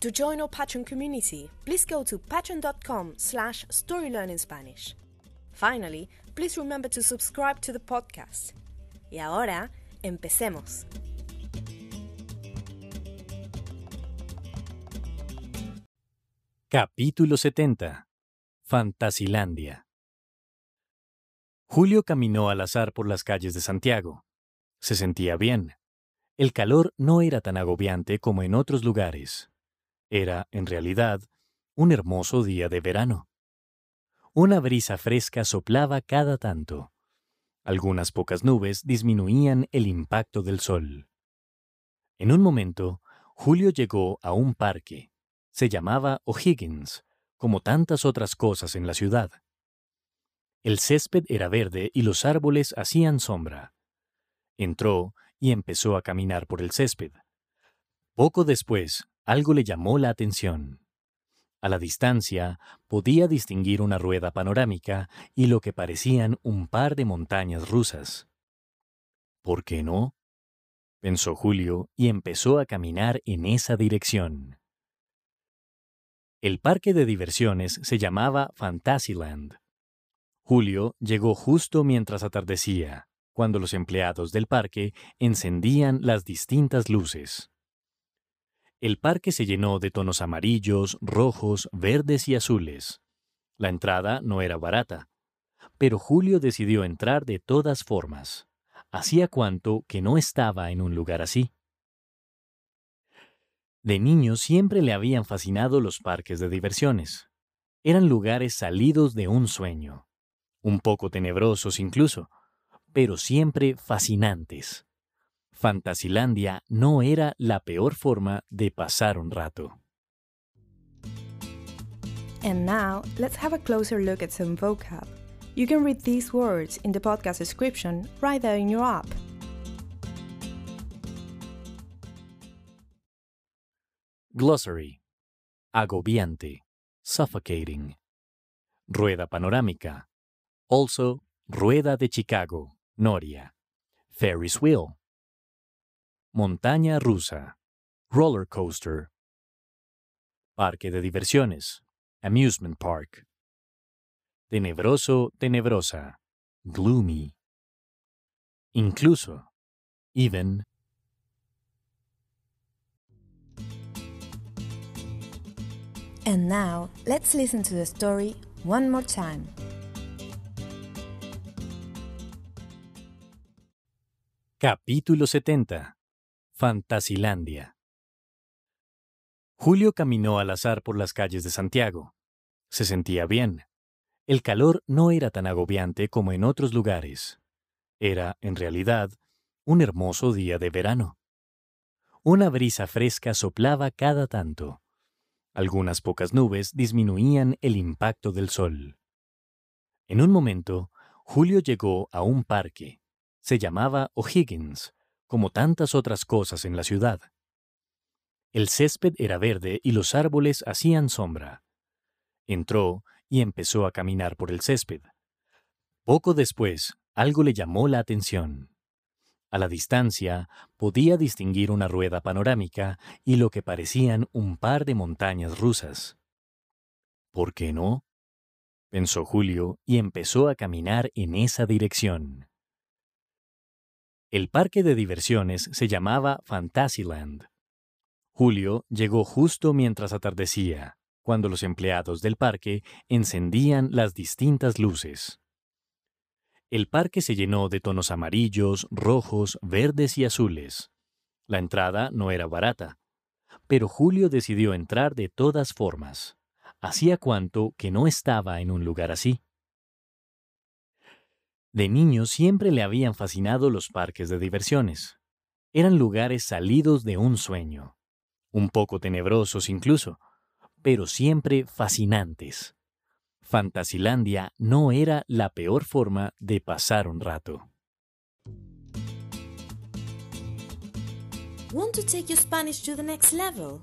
To join our Patreon community, please go to patreon.com slash storylearningspanish. Finally, please remember to subscribe to the podcast. Y ahora, empecemos. Capítulo 70 Fantasilandia Julio caminó al azar por las calles de Santiago. Se sentía bien. El calor no era tan agobiante como en otros lugares. Era, en realidad, un hermoso día de verano. Una brisa fresca soplaba cada tanto. Algunas pocas nubes disminuían el impacto del sol. En un momento, Julio llegó a un parque. Se llamaba O'Higgins, como tantas otras cosas en la ciudad. El césped era verde y los árboles hacían sombra. Entró y empezó a caminar por el césped. Poco después, algo le llamó la atención. A la distancia podía distinguir una rueda panorámica y lo que parecían un par de montañas rusas. ¿Por qué no? pensó Julio y empezó a caminar en esa dirección. El parque de diversiones se llamaba Fantasyland. Julio llegó justo mientras atardecía, cuando los empleados del parque encendían las distintas luces. El parque se llenó de tonos amarillos, rojos, verdes y azules. La entrada no era barata, pero Julio decidió entrar de todas formas. Hacía cuanto que no estaba en un lugar así. De niño siempre le habían fascinado los parques de diversiones. Eran lugares salidos de un sueño, un poco tenebrosos incluso, pero siempre fascinantes. Fantasilandia no era la peor forma de pasar un rato. And now, let's have a closer look at some vocab. You can read these words in the podcast description right there in your app. Glossary. Agobiante. Suffocating. Rueda panorámica. Also, Rueda de Chicago. Noria. Ferris wheel. Montaña rusa. Roller coaster. Parque de diversiones. Amusement park. Tenebroso, tenebrosa. Gloomy. Incluso. Even. And now, let's listen to the story one more time. Capítulo 70 Fantasilandia Julio caminó al azar por las calles de Santiago. Se sentía bien. El calor no era tan agobiante como en otros lugares. Era, en realidad, un hermoso día de verano. Una brisa fresca soplaba cada tanto. Algunas pocas nubes disminuían el impacto del sol. En un momento, Julio llegó a un parque. Se llamaba O'Higgins, como tantas otras cosas en la ciudad. El césped era verde y los árboles hacían sombra. Entró y empezó a caminar por el césped. Poco después, algo le llamó la atención. A la distancia podía distinguir una rueda panorámica y lo que parecían un par de montañas rusas. ¿Por qué no? pensó Julio y empezó a caminar en esa dirección. El parque de diversiones se llamaba Fantasyland. Julio llegó justo mientras atardecía, cuando los empleados del parque encendían las distintas luces. El parque se llenó de tonos amarillos, rojos, verdes y azules. La entrada no era barata, pero Julio decidió entrar de todas formas. Hacía cuanto que no estaba en un lugar así. De niño siempre le habían fascinado los parques de diversiones. Eran lugares salidos de un sueño, un poco tenebrosos incluso, pero siempre fascinantes. Fantasilandia no era la peor forma de pasar un rato. Want to take your Spanish to the next level?